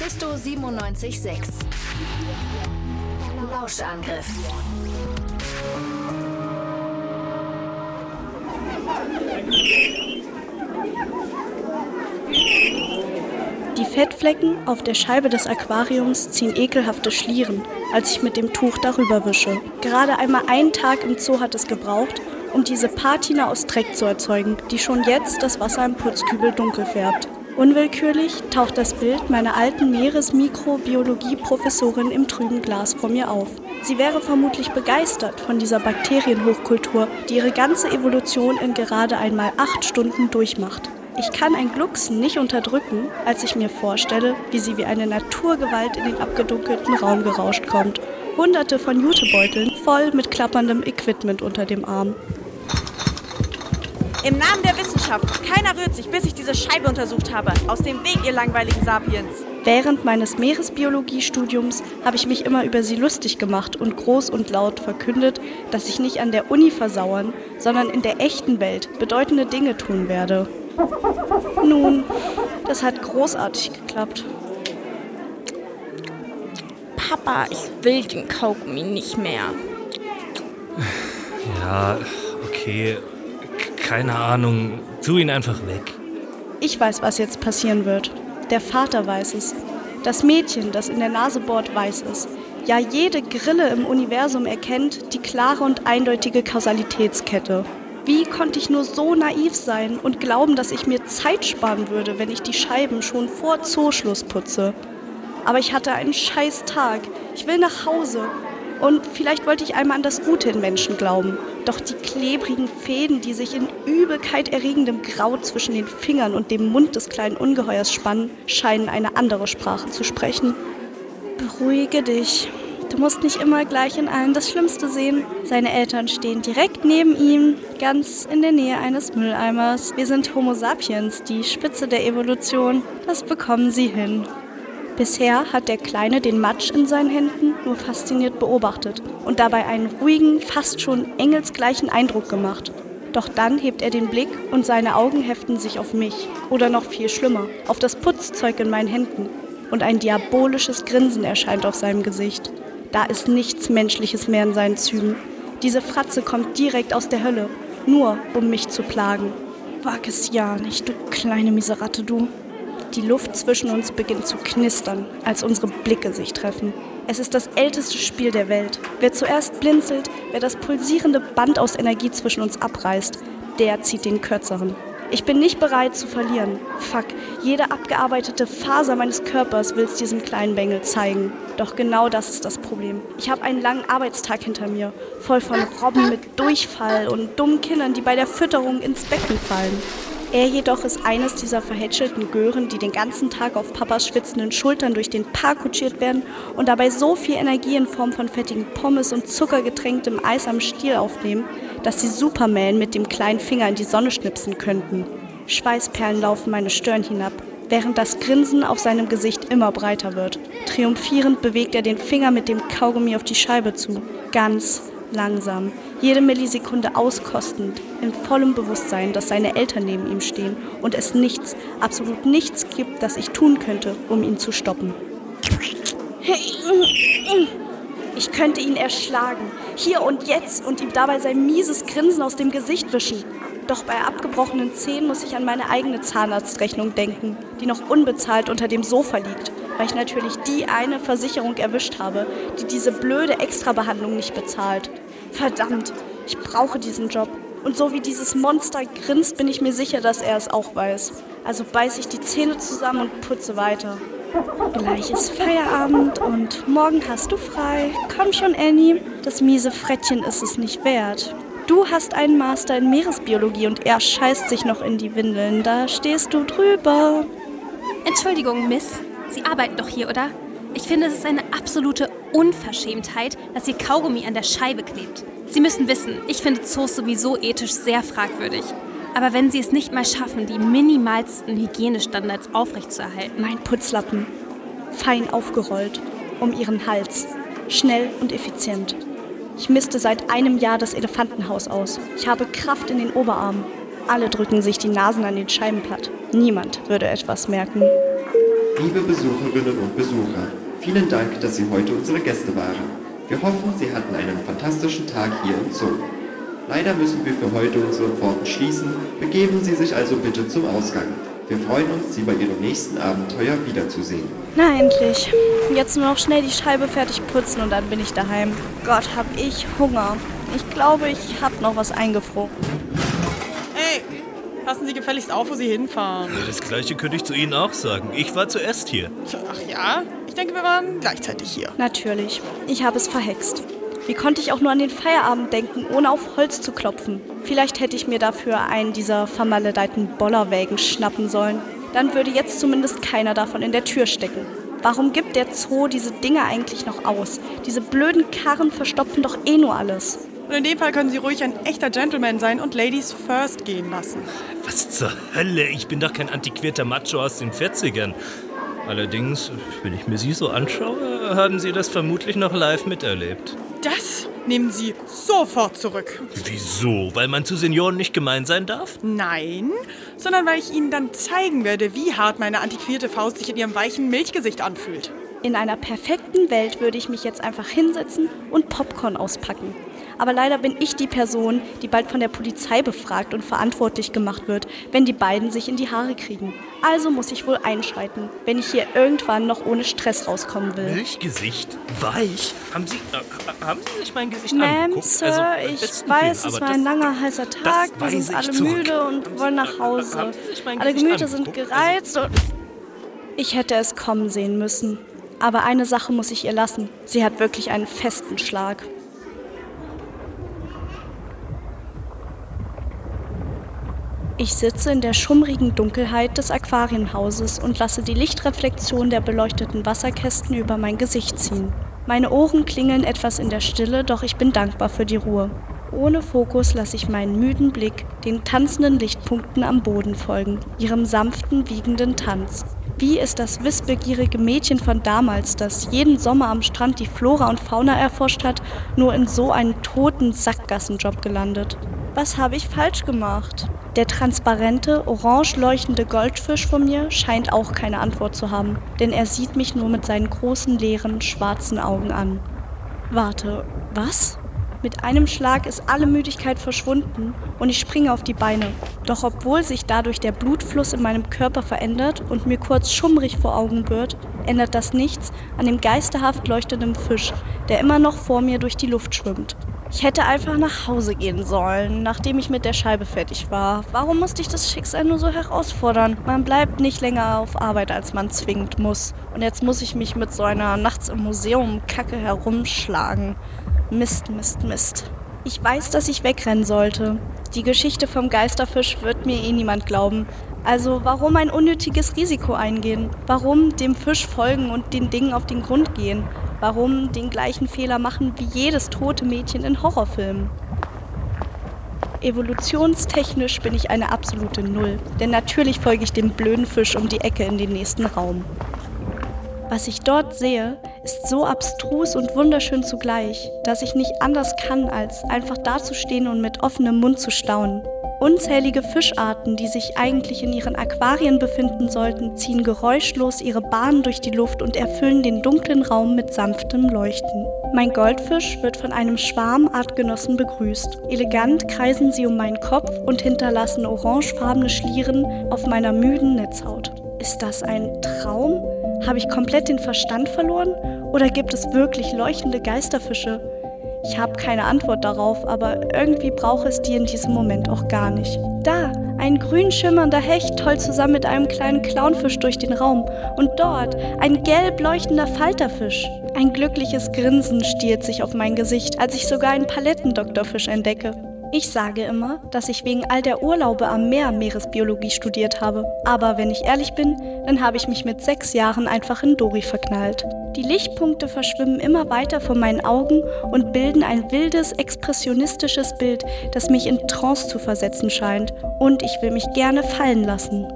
Mephisto 97.6 Lauschangriff. Die Fettflecken auf der Scheibe des Aquariums ziehen ekelhafte Schlieren, als ich mit dem Tuch darüber wische. Gerade einmal einen Tag im Zoo hat es gebraucht, um diese Patina aus Dreck zu erzeugen, die schon jetzt das Wasser im Putzkübel dunkel färbt. Unwillkürlich taucht das Bild meiner alten Meeresmikrobiologie-Professorin im trüben Glas vor mir auf. Sie wäre vermutlich begeistert von dieser Bakterienhochkultur, die ihre ganze Evolution in gerade einmal acht Stunden durchmacht. Ich kann ein Glucksen nicht unterdrücken, als ich mir vorstelle, wie sie wie eine Naturgewalt in den abgedunkelten Raum gerauscht kommt. Hunderte von Jutebeuteln voll mit klapperndem Equipment unter dem Arm. Im Namen der Wissenschaft, keiner rührt sich, bis ich diese Scheibe untersucht habe. Aus dem Weg, ihr langweiligen Sapiens. Während meines Meeresbiologiestudiums habe ich mich immer über sie lustig gemacht und groß und laut verkündet, dass ich nicht an der Uni versauern, sondern in der echten Welt bedeutende Dinge tun werde. Nun, das hat großartig geklappt. Papa, ich will den Kaugummi nicht mehr. Ja, okay keine Ahnung. Tu ihn einfach weg. Ich weiß, was jetzt passieren wird. Der Vater weiß es. Das Mädchen, das in der Nase bohrt, weiß es. Ja, jede Grille im Universum erkennt die klare und eindeutige Kausalitätskette. Wie konnte ich nur so naiv sein und glauben, dass ich mir Zeit sparen würde, wenn ich die Scheiben schon vor Zooschluss putze? Aber ich hatte einen scheiß Tag. Ich will nach Hause. Und vielleicht wollte ich einmal an das Gute in Menschen glauben. Doch die klebrigen Fäden, die sich in Übelkeit erregendem Grau zwischen den Fingern und dem Mund des kleinen Ungeheuers spannen, scheinen eine andere Sprache zu sprechen. Beruhige dich. Du musst nicht immer gleich in allen das Schlimmste sehen. Seine Eltern stehen direkt neben ihm, ganz in der Nähe eines Mülleimers. Wir sind Homo sapiens, die Spitze der Evolution. Das bekommen sie hin. Bisher hat der Kleine den Matsch in seinen Händen nur fasziniert beobachtet und dabei einen ruhigen, fast schon engelsgleichen Eindruck gemacht. Doch dann hebt er den Blick und seine Augen heften sich auf mich oder noch viel schlimmer, auf das Putzzeug in meinen Händen und ein diabolisches Grinsen erscheint auf seinem Gesicht. Da ist nichts Menschliches mehr in seinen Zügen. Diese Fratze kommt direkt aus der Hölle, nur um mich zu plagen. Wag es ja nicht, du kleine Miseratte, du. Die Luft zwischen uns beginnt zu knistern, als unsere Blicke sich treffen. Es ist das älteste Spiel der Welt. Wer zuerst blinzelt, wer das pulsierende Band aus Energie zwischen uns abreißt, der zieht den kürzeren. Ich bin nicht bereit zu verlieren. Fuck, jede abgearbeitete Faser meines Körpers will es diesem kleinen Bengel zeigen. Doch genau das ist das Problem. Ich habe einen langen Arbeitstag hinter mir, voll von Robben mit Durchfall und dummen Kindern, die bei der Fütterung ins Becken fallen. Er jedoch ist eines dieser verhätschelten Gören, die den ganzen Tag auf Papas schwitzenden Schultern durch den Park kutschiert werden und dabei so viel Energie in Form von fettigen Pommes und zuckergetränktem Eis am Stiel aufnehmen, dass sie Superman mit dem kleinen Finger in die Sonne schnipsen könnten. Schweißperlen laufen meine Stirn hinab, während das Grinsen auf seinem Gesicht immer breiter wird. Triumphierend bewegt er den Finger mit dem Kaugummi auf die Scheibe zu. Ganz langsam, jede Millisekunde auskostend, in vollem Bewusstsein, dass seine Eltern neben ihm stehen und es nichts, absolut nichts gibt, das ich tun könnte, um ihn zu stoppen. Ich könnte ihn erschlagen, hier und jetzt, und ihm dabei sein mieses Grinsen aus dem Gesicht wischen. Doch bei abgebrochenen Zähnen muss ich an meine eigene Zahnarztrechnung denken, die noch unbezahlt unter dem Sofa liegt, weil ich natürlich die eine Versicherung erwischt habe, die diese blöde Extrabehandlung nicht bezahlt. Verdammt, ich brauche diesen Job. Und so wie dieses Monster grinst, bin ich mir sicher, dass er es auch weiß. Also beiße ich die Zähne zusammen und putze weiter. Gleich ist Feierabend und morgen hast du frei. Komm schon, Annie. Das miese Frettchen ist es nicht wert. Du hast einen Master in Meeresbiologie und er scheißt sich noch in die Windeln. Da stehst du drüber. Entschuldigung, Miss. Sie arbeiten doch hier, oder? Ich finde, es ist eine absolute Unverschämtheit, dass Ihr Kaugummi an der Scheibe klebt. Sie müssen wissen, ich finde Zoos sowieso ethisch sehr fragwürdig. Aber wenn Sie es nicht mal schaffen, die minimalsten Hygienestandards aufrechtzuerhalten. Mein Putzlappen. Fein aufgerollt. Um Ihren Hals. Schnell und effizient. Ich misste seit einem Jahr das Elefantenhaus aus. Ich habe Kraft in den Oberarmen. Alle drücken sich die Nasen an den Scheiben platt. Niemand würde etwas merken. Liebe Besucherinnen und Besucher, vielen Dank, dass Sie heute unsere Gäste waren. Wir hoffen, Sie hatten einen fantastischen Tag hier im Zoo. Leider müssen wir für heute unsere Pforten schließen, begeben Sie sich also bitte zum Ausgang. Wir freuen uns, Sie bei Ihrem nächsten Abenteuer wiederzusehen. Na endlich. Jetzt nur noch schnell die Scheibe fertig putzen und dann bin ich daheim. Gott, hab ich Hunger. Ich glaube, ich hab noch was eingefroren. Passen Sie gefälligst auf, wo Sie hinfahren. Das gleiche könnte ich zu Ihnen auch sagen. Ich war zuerst hier. Ach ja? Ich denke, wir waren gleichzeitig hier. Natürlich. Ich habe es verhext. Wie konnte ich auch nur an den Feierabend denken, ohne auf Holz zu klopfen? Vielleicht hätte ich mir dafür einen dieser vermaledeiten Bollerwägen schnappen sollen. Dann würde jetzt zumindest keiner davon in der Tür stecken. Warum gibt der Zoo diese Dinge eigentlich noch aus? Diese blöden Karren verstopfen doch eh nur alles. Und in dem Fall können Sie ruhig ein echter Gentleman sein und Ladies first gehen lassen. Was zur Hölle? Ich bin doch kein antiquierter Macho aus den 40ern. Allerdings, wenn ich mir Sie so anschaue, haben Sie das vermutlich noch live miterlebt. Das nehmen Sie sofort zurück. Wieso? Weil man zu Senioren nicht gemein sein darf? Nein, sondern weil ich Ihnen dann zeigen werde, wie hart meine antiquierte Faust sich in Ihrem weichen Milchgesicht anfühlt. In einer perfekten Welt würde ich mich jetzt einfach hinsetzen und Popcorn auspacken. Aber leider bin ich die Person, die bald von der Polizei befragt und verantwortlich gemacht wird, wenn die beiden sich in die Haare kriegen. Also muss ich wohl einschreiten, wenn ich hier irgendwann noch ohne Stress rauskommen will. Milchgesicht? Weich? Haben Sie, äh, haben Sie sich mein Gesicht Ma'am, angeguckt? Sir, Also, ich weiß, es war ein langer, heißer Tag. Wir sind alle zurück. müde und wollen nach Hause. Alle Gemüter sind angeguckt? gereizt und... Ich hätte es kommen sehen müssen. Aber eine Sache muss ich ihr lassen. Sie hat wirklich einen festen Schlag. Ich sitze in der schummrigen Dunkelheit des Aquarienhauses und lasse die Lichtreflexion der beleuchteten Wasserkästen über mein Gesicht ziehen. Meine Ohren klingeln etwas in der Stille, doch ich bin dankbar für die Ruhe. Ohne Fokus lasse ich meinen müden Blick den tanzenden Lichtpunkten am Boden folgen, ihrem sanften, wiegenden Tanz. Wie ist das wissbegierige Mädchen von damals, das jeden Sommer am Strand die Flora und Fauna erforscht hat, nur in so einen toten Sackgassenjob gelandet? Was habe ich falsch gemacht? Der transparente, orange leuchtende Goldfisch von mir scheint auch keine Antwort zu haben, denn er sieht mich nur mit seinen großen, leeren, schwarzen Augen an. Warte, was? Mit einem Schlag ist alle Müdigkeit verschwunden und ich springe auf die Beine. Doch obwohl sich dadurch der Blutfluss in meinem Körper verändert und mir kurz schummrig vor Augen wird, ändert das nichts an dem geisterhaft leuchtenden Fisch, der immer noch vor mir durch die Luft schwimmt. Ich hätte einfach nach Hause gehen sollen, nachdem ich mit der Scheibe fertig war. Warum musste ich das Schicksal nur so herausfordern? Man bleibt nicht länger auf Arbeit, als man zwingend muss. Und jetzt muss ich mich mit so einer nachts im Museum Kacke herumschlagen. Mist, Mist, Mist. Ich weiß, dass ich wegrennen sollte. Die Geschichte vom Geisterfisch wird mir eh niemand glauben. Also warum ein unnötiges Risiko eingehen? Warum dem Fisch folgen und den Dingen auf den Grund gehen? Warum den gleichen Fehler machen wie jedes tote Mädchen in Horrorfilmen? Evolutionstechnisch bin ich eine absolute Null, denn natürlich folge ich dem blöden Fisch um die Ecke in den nächsten Raum. Was ich dort sehe, ist so abstrus und wunderschön zugleich, dass ich nicht anders kann, als einfach dazustehen und mit offenem Mund zu staunen. Unzählige Fischarten, die sich eigentlich in ihren Aquarien befinden sollten, ziehen geräuschlos ihre Bahnen durch die Luft und erfüllen den dunklen Raum mit sanftem Leuchten. Mein Goldfisch wird von einem Schwarm Artgenossen begrüßt. Elegant kreisen sie um meinen Kopf und hinterlassen orangefarbene Schlieren auf meiner müden Netzhaut. Ist das ein Traum? Habe ich komplett den Verstand verloren? Oder gibt es wirklich leuchtende Geisterfische? Ich habe keine Antwort darauf, aber irgendwie brauche es die in diesem Moment auch gar nicht. Da, ein grün schimmernder Hecht tollt zusammen mit einem kleinen Clownfisch durch den Raum. Und dort ein gelb leuchtender Falterfisch. Ein glückliches Grinsen stiert sich auf mein Gesicht, als ich sogar einen Palettendoktorfisch entdecke. Ich sage immer, dass ich wegen all der Urlaube am Meer Meeresbiologie studiert habe. Aber wenn ich ehrlich bin, dann habe ich mich mit sechs Jahren einfach in Dori verknallt. Die Lichtpunkte verschwimmen immer weiter vor meinen Augen und bilden ein wildes, expressionistisches Bild, das mich in Trance zu versetzen scheint. Und ich will mich gerne fallen lassen.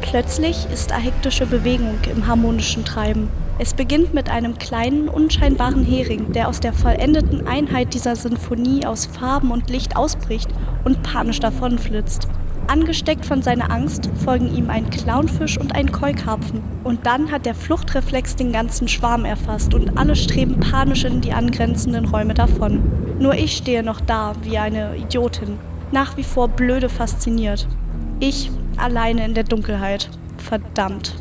Plötzlich ist hektische Bewegung im harmonischen Treiben. Es beginnt mit einem kleinen, unscheinbaren Hering, der aus der vollendeten Einheit dieser Sinfonie aus Farben und Licht ausbricht und panisch davonflitzt. Angesteckt von seiner Angst folgen ihm ein Clownfisch und ein Keukarpfen. Und dann hat der Fluchtreflex den ganzen Schwarm erfasst und alle streben panisch in die angrenzenden Räume davon. Nur ich stehe noch da wie eine Idiotin, nach wie vor blöde fasziniert. Ich alleine in der Dunkelheit. Verdammt.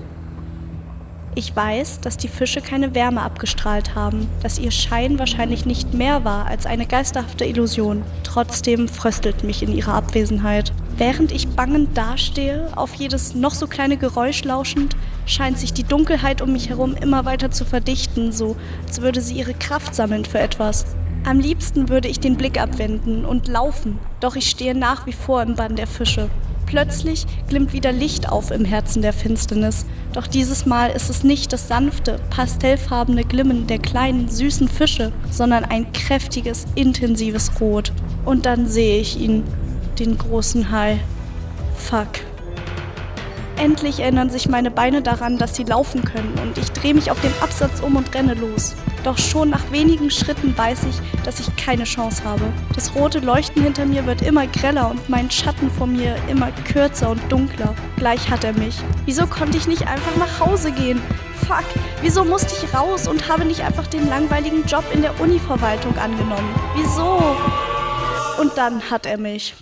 Ich weiß, dass die Fische keine Wärme abgestrahlt haben, dass ihr Schein wahrscheinlich nicht mehr war als eine geisterhafte Illusion. Trotzdem fröstelt mich in ihrer Abwesenheit. Während ich bangend dastehe, auf jedes noch so kleine Geräusch lauschend, scheint sich die Dunkelheit um mich herum immer weiter zu verdichten, so als würde sie ihre Kraft sammeln für etwas. Am liebsten würde ich den Blick abwenden und laufen, doch ich stehe nach wie vor im Bann der Fische. Plötzlich glimmt wieder Licht auf im Herzen der Finsternis. Doch dieses Mal ist es nicht das sanfte, pastellfarbene Glimmen der kleinen, süßen Fische, sondern ein kräftiges, intensives Rot. Und dann sehe ich ihn, den großen Hai. Fuck. Endlich erinnern sich meine Beine daran, dass sie laufen können und ich drehe mich auf den Absatz um und renne los. Doch schon nach wenigen Schritten weiß ich, dass ich keine Chance habe. Das rote Leuchten hinter mir wird immer greller und mein Schatten vor mir immer kürzer und dunkler. Gleich hat er mich. Wieso konnte ich nicht einfach nach Hause gehen? Fuck, wieso musste ich raus und habe nicht einfach den langweiligen Job in der Univerwaltung angenommen? Wieso? Und dann hat er mich.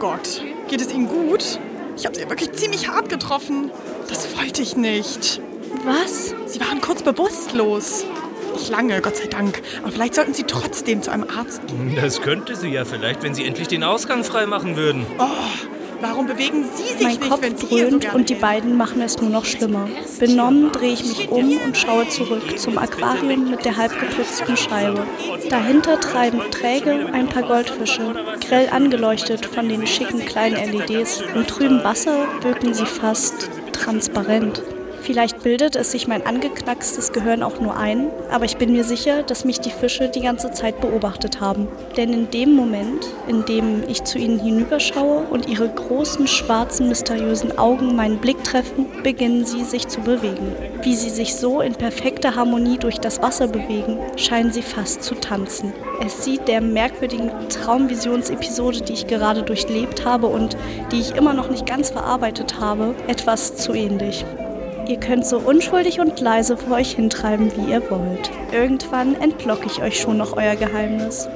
Gott, geht es Ihnen gut? Ich habe Sie wirklich ziemlich hart getroffen. Das wollte ich nicht. Was? Sie waren kurz bewusstlos. Nicht lange, Gott sei Dank. Aber vielleicht sollten Sie trotzdem zu einem Arzt gehen. Das könnte sie ja vielleicht, wenn sie endlich den Ausgang freimachen würden. Oh, warum bewegen Sie sich Mein nicht, Kopf wenn Sie so dröhnt gerne und die beiden machen es nur noch schlimmer. Benommen drehe ich mich um und schaue zurück zum Aquarium mit der halbgeputzten Scheibe. Dahinter treiben träge ein paar Goldfische, grell angeleuchtet von den schicken kleinen LEDs. Im trüben Wasser wirken sie fast transparent. Vielleicht bildet es sich mein angeknackstes Gehirn auch nur ein, aber ich bin mir sicher, dass mich die Fische die ganze Zeit beobachtet haben. Denn in dem Moment, in dem ich zu ihnen hinüberschaue und ihre großen, schwarzen, mysteriösen Augen meinen Blick treffen, beginnen sie sich zu bewegen. Wie sie sich so in perfekter Harmonie durch das Wasser bewegen, scheinen sie fast zu tanzen. Es sieht der merkwürdigen Traumvisionsepisode, die ich gerade durchlebt habe und die ich immer noch nicht ganz verarbeitet habe, etwas zu ähnlich. Ihr könnt so unschuldig und leise vor euch hintreiben, wie ihr wollt. Irgendwann entlocke ich euch schon noch euer Geheimnis.